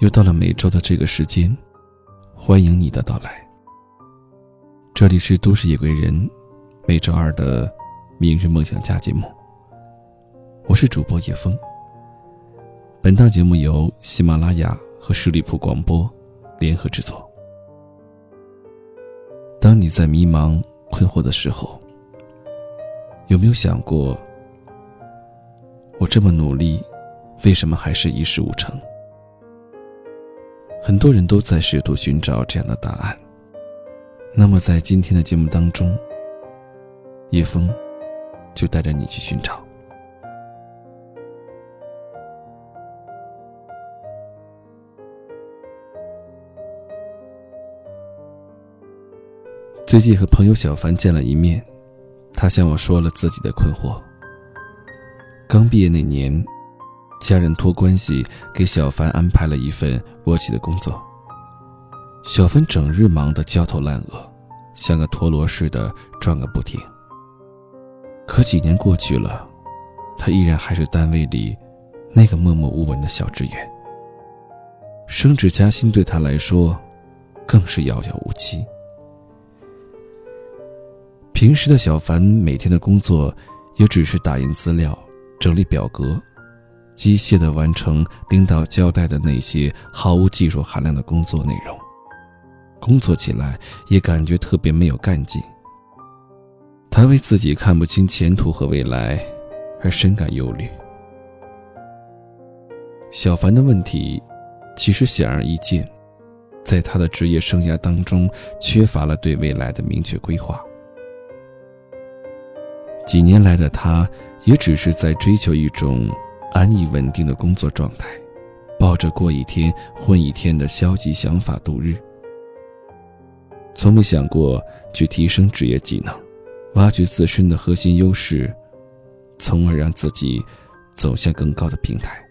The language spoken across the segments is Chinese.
又到了每周的这个时间，欢迎你的到来。这里是都市夜归人，每周二的明日梦想家节目。我是主播叶枫。本档节目由喜马拉雅和十里铺广播联合制作。当你在迷茫困惑的时候，有没有想过，我这么努力，为什么还是一事无成？很多人都在试图寻找这样的答案。那么，在今天的节目当中，叶枫就带着你去寻找。最近和朋友小凡见了一面，他向我说了自己的困惑。刚毕业那年。家人托关系给小凡安排了一份国企的工作。小凡整日忙得焦头烂额，像个陀螺似的转个不停。可几年过去了，他依然还是单位里那个默默无闻的小职员。升职加薪对他来说，更是遥遥无期。平时的小凡每天的工作，也只是打印资料、整理表格。机械地完成领导交代的那些毫无技术含量的工作内容，工作起来也感觉特别没有干劲。他为自己看不清前途和未来而深感忧虑。小凡的问题其实显而易见，在他的职业生涯当中缺乏了对未来的明确规划。几年来的他，也只是在追求一种。安逸稳定的工作状态，抱着过一天混一天的消极想法度日，从没想过去提升职业技能，挖掘自身的核心优势，从而让自己走向更高的平台。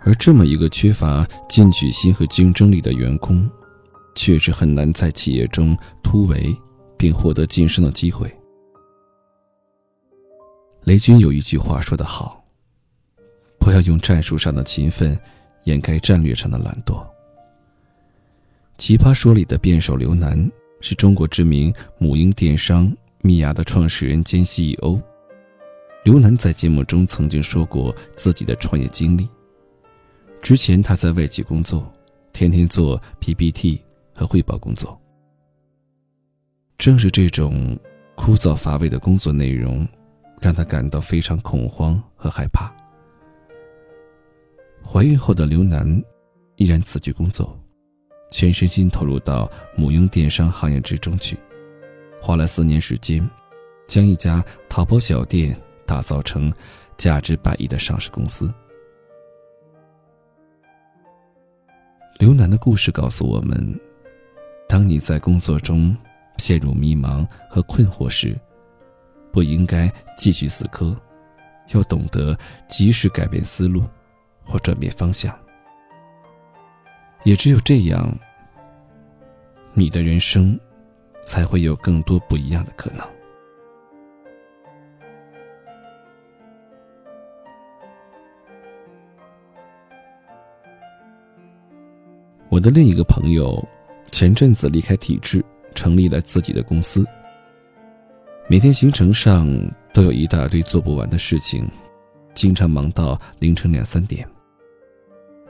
而这么一个缺乏进取心和竞争力的员工，确实很难在企业中突围并获得晋升的机会。雷军有一句话说得好：“不要用战术上的勤奋掩盖战略上的懒惰。”奇葩说里的辩手刘楠是中国知名母婴电商蜜芽的创始人兼 CEO。刘楠在节目中曾经说过自己的创业经历。之前他在外企工作，天天做 PPT 和汇报工作。正是这种枯燥乏味的工作内容。让他感到非常恐慌和害怕。怀孕后的刘楠依然辞去工作，全身心投入到母婴电商行业之中去，花了四年时间，将一家淘宝小店打造成价值百亿的上市公司。刘楠的故事告诉我们：当你在工作中陷入迷茫和困惑时，不应该继续死磕，要懂得及时改变思路或转变方向。也只有这样，你的人生才会有更多不一样的可能。我的另一个朋友，前阵子离开体制，成立了自己的公司。每天行程上都有一大堆做不完的事情，经常忙到凌晨两三点，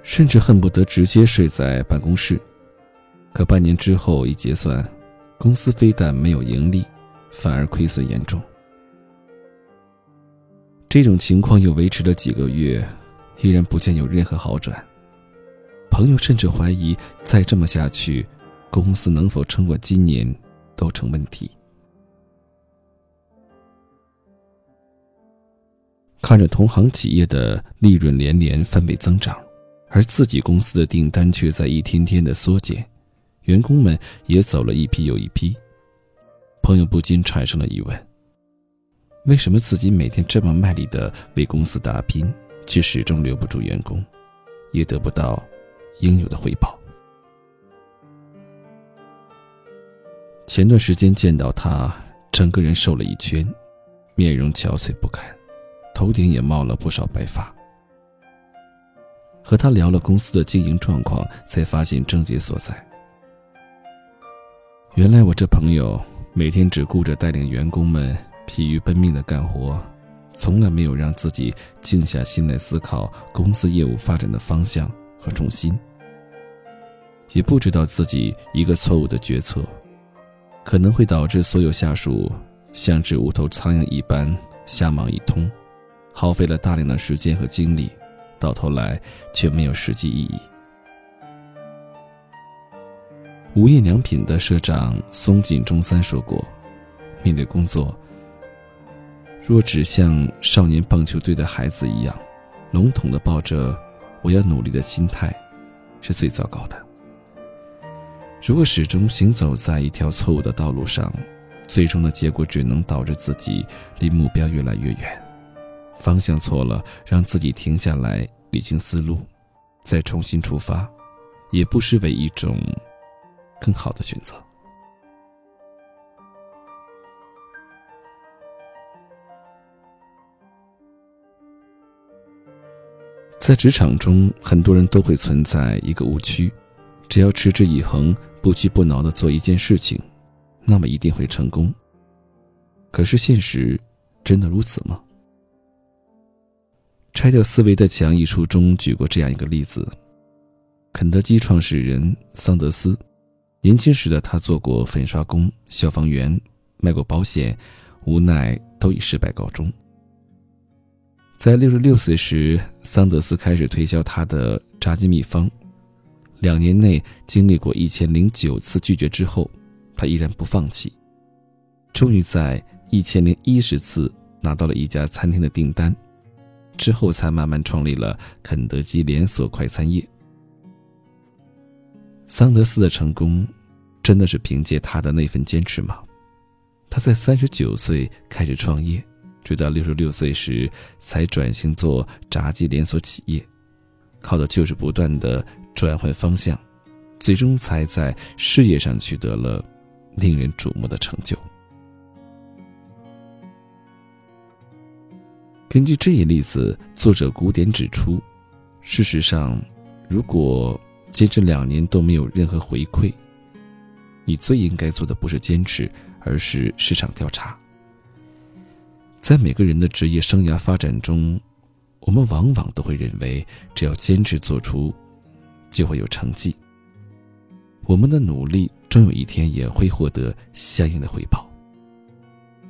甚至恨不得直接睡在办公室。可半年之后一结算，公司非但没有盈利，反而亏损严重。这种情况又维持了几个月，依然不见有任何好转。朋友甚至怀疑，再这么下去，公司能否撑过今年都成问题。看着同行企业的利润连连翻倍增长，而自己公司的订单却在一天天的缩减，员工们也走了一批又一批。朋友不禁产生了疑问：为什么自己每天这么卖力的为公司打拼，却始终留不住员工，也得不到应有的回报？前段时间见到他，整个人瘦了一圈，面容憔悴不堪。头顶也冒了不少白发，和他聊了公司的经营状况，才发现症结所在。原来我这朋友每天只顾着带领员工们疲于奔命的干活，从来没有让自己静下心来思考公司业务发展的方向和重心，也不知道自己一个错误的决策，可能会导致所有下属像只无头苍蝇一般瞎忙一通，耗费了大量的时间和精力，到头来却没有实际意义。无印良品的社长松井中三说过：“面对工作，若只像少年棒球队的孩子一样，笼统的抱着‘我要努力’的心态，是最糟糕的。如果始终行走在一条错误的道路上，最终的结果只能导致自己离目标越来越远。方向错了，让自己停下来理清思路，再重新出发，也不失为一种。”更好的选择。在职场中，很多人都会存在一个误区：只要持之以恒、不屈不挠的做一件事情，那么一定会成功。可是现实真的如此吗？《拆掉思维的墙》一书中举过这样一个例子：肯德基创始人桑德斯。年轻时的他做过粉刷工、消防员，卖过保险，无奈都以失败告终。在六十六岁时，桑德斯开始推销他的炸鸡秘方。两年内经历过一千零九次拒绝之后，他依然不放弃，终于在一千零一十次拿到了一家餐厅的订单，之后才慢慢创立了肯德基连锁快餐业。桑德斯的成功，真的是凭借他的那份坚持吗？他在三十九岁开始创业，直到六十六岁时才转型做炸鸡连锁企业，靠的就是不断的转换方向，最终才在事业上取得了令人瞩目的成就。根据这一例子，作者古典指出，事实上，如果坚持两年都没有任何回馈，你最应该做的不是坚持，而是市场调查。在每个人的职业生涯发展中，我们往往都会认为，只要坚持做出，就会有成绩。我们的努力终有一天也会获得相应的回报，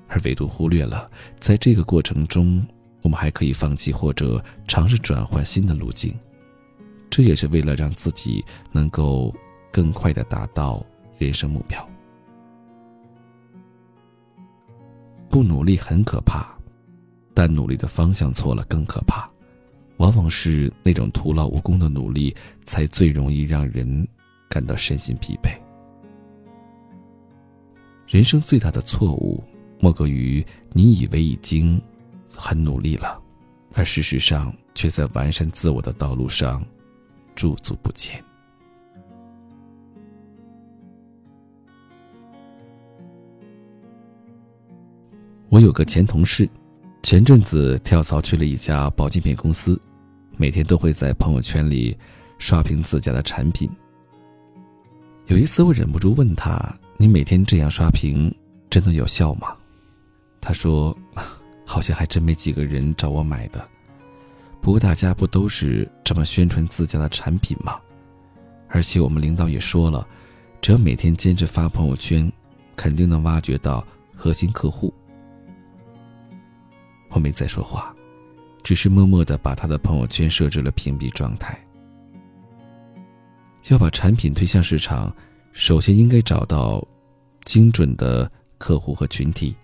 而唯独忽略了，在这个过程中，我们还可以放弃或者尝试转换新的路径。这也是为了让自己能够更快的达到人生目标。不努力很可怕，但努力的方向错了更可怕。往往是那种徒劳无功的努力，才最容易让人感到身心疲惫。人生最大的错误，莫过于你以为已经很努力了，而事实上却在完善自我的道路上。驻足不前。我有个前同事，前阵子跳槽去了一家保健品公司，每天都会在朋友圈里刷屏自家的产品。有一次，我忍不住问他：“你每天这样刷屏，真的有效吗？”他说：“好像还真没几个人找我买的。”不过大家不都是这么宣传自家的产品吗？而且我们领导也说了，只要每天坚持发朋友圈，肯定能挖掘到核心客户。我没再说话，只是默默的把他的朋友圈设置了屏蔽状态。要把产品推向市场，首先应该找到精准的客户和群体。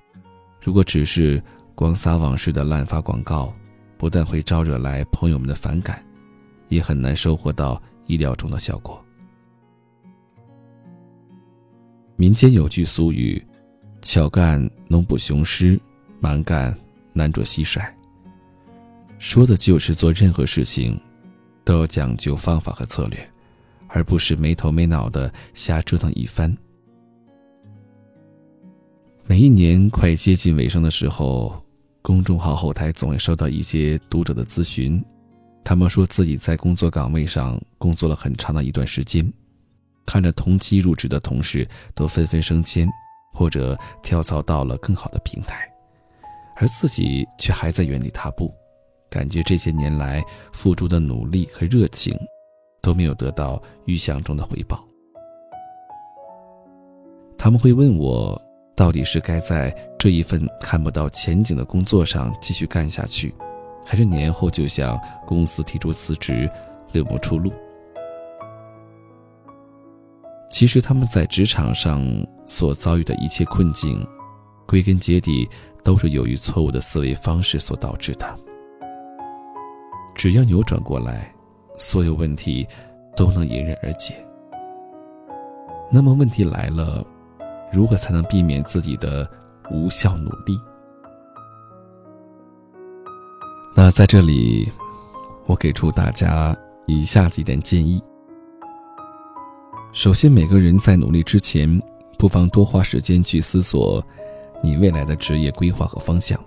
如果只是光撒网式的滥发广告，不但会招惹来朋友们的反感，也很难收获到意料中的效果。民间有句俗语：“巧干能补雄狮，蛮干难捉蟋蟀。”说的就是做任何事情都要讲究方法和策略，而不是没头没脑的瞎折腾一番。每一年快接近尾声的时候。公众号后台总会收到一些读者的咨询，他们说自己在工作岗位上工作了很长的一段时间，看着同期入职的同事都纷纷升迁，或者跳槽到了更好的平台，而自己却还在原地踏步，感觉这些年来付出的努力和热情都没有得到预想中的回报。他们会问我，到底是该在这一份看不到前景的工作上继续干下去？还是年后就向公司提出辞职，另谋出路。其实他们在职场上所遭遇的一切困境，归根结底都是由于错误的思维方式所导致的。只要扭转过来，所有问题都能迎刃而解。那么问题来了，如何才能避免自己的无效努力？那在这里，我给出大家以下几点建议。首先，每个人在努力之前，不妨多花时间去思索你未来的职业规划和方向，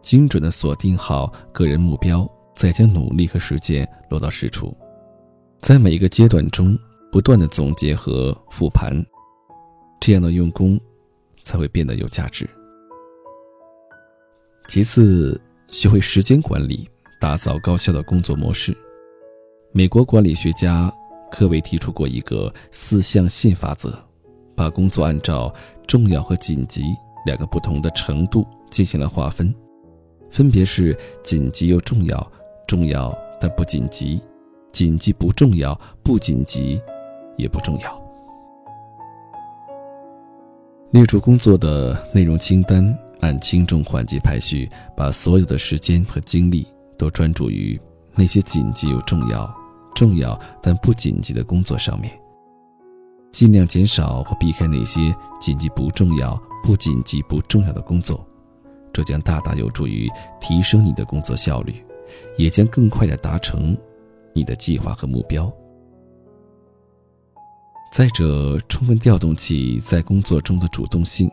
精准的锁定好个人目标，再将努力和实践落到实处。在每一个阶段中，不断的总结和复盘，这样的用功才会变得有价值。其次。学会时间管理，打造高效的工作模式。美国管理学家科维提出过一个四象限法则，把工作按照重要和紧急两个不同的程度进行了划分，分别是紧急又重要、重要但不紧急、紧急不重要、不紧急也不重要。列出工作的内容清单。按轻重缓急排序，把所有的时间和精力都专注于那些紧急又重要、重要但不紧急的工作上面，尽量减少或避开那些紧急不重要、不紧急不重要的工作，这将大大有助于提升你的工作效率，也将更快地达成你的计划和目标。再者，充分调动起在工作中的主动性。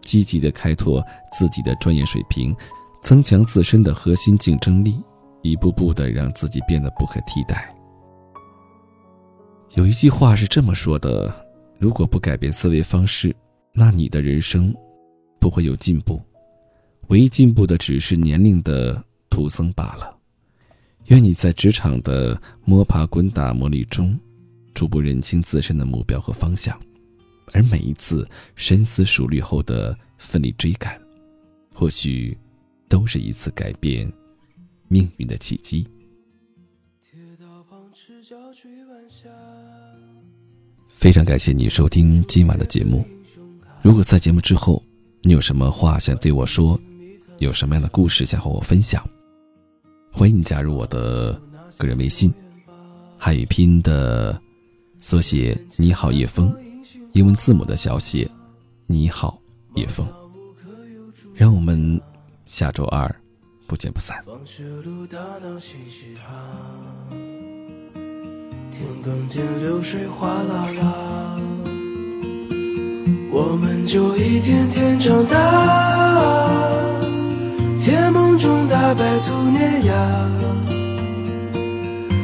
积极的开拓自己的专业水平，增强自身的核心竞争力，一步步的让自己变得不可替代。有一句话是这么说的：如果不改变思维方式，那你的人生不会有进步，唯一进步的只是年龄的徒增罢了。愿你在职场的摸爬滚打磨砺中，逐步认清自身的目标和方向。而每一次深思熟虑后的奋力追赶，或许都是一次改变命运的契机。非常感谢你收听今晚的节目。如果在节目之后你有什么话想对我说，有什么样的故事想和我分享，欢迎你加入我的个人微信，汉语拼音的缩写“你好叶枫”。英文字母的小写，你好，叶枫。让我们下周二不见不散。天更见，流水哗啦啦，我们就一天天长大。甜梦中大白兔碾压，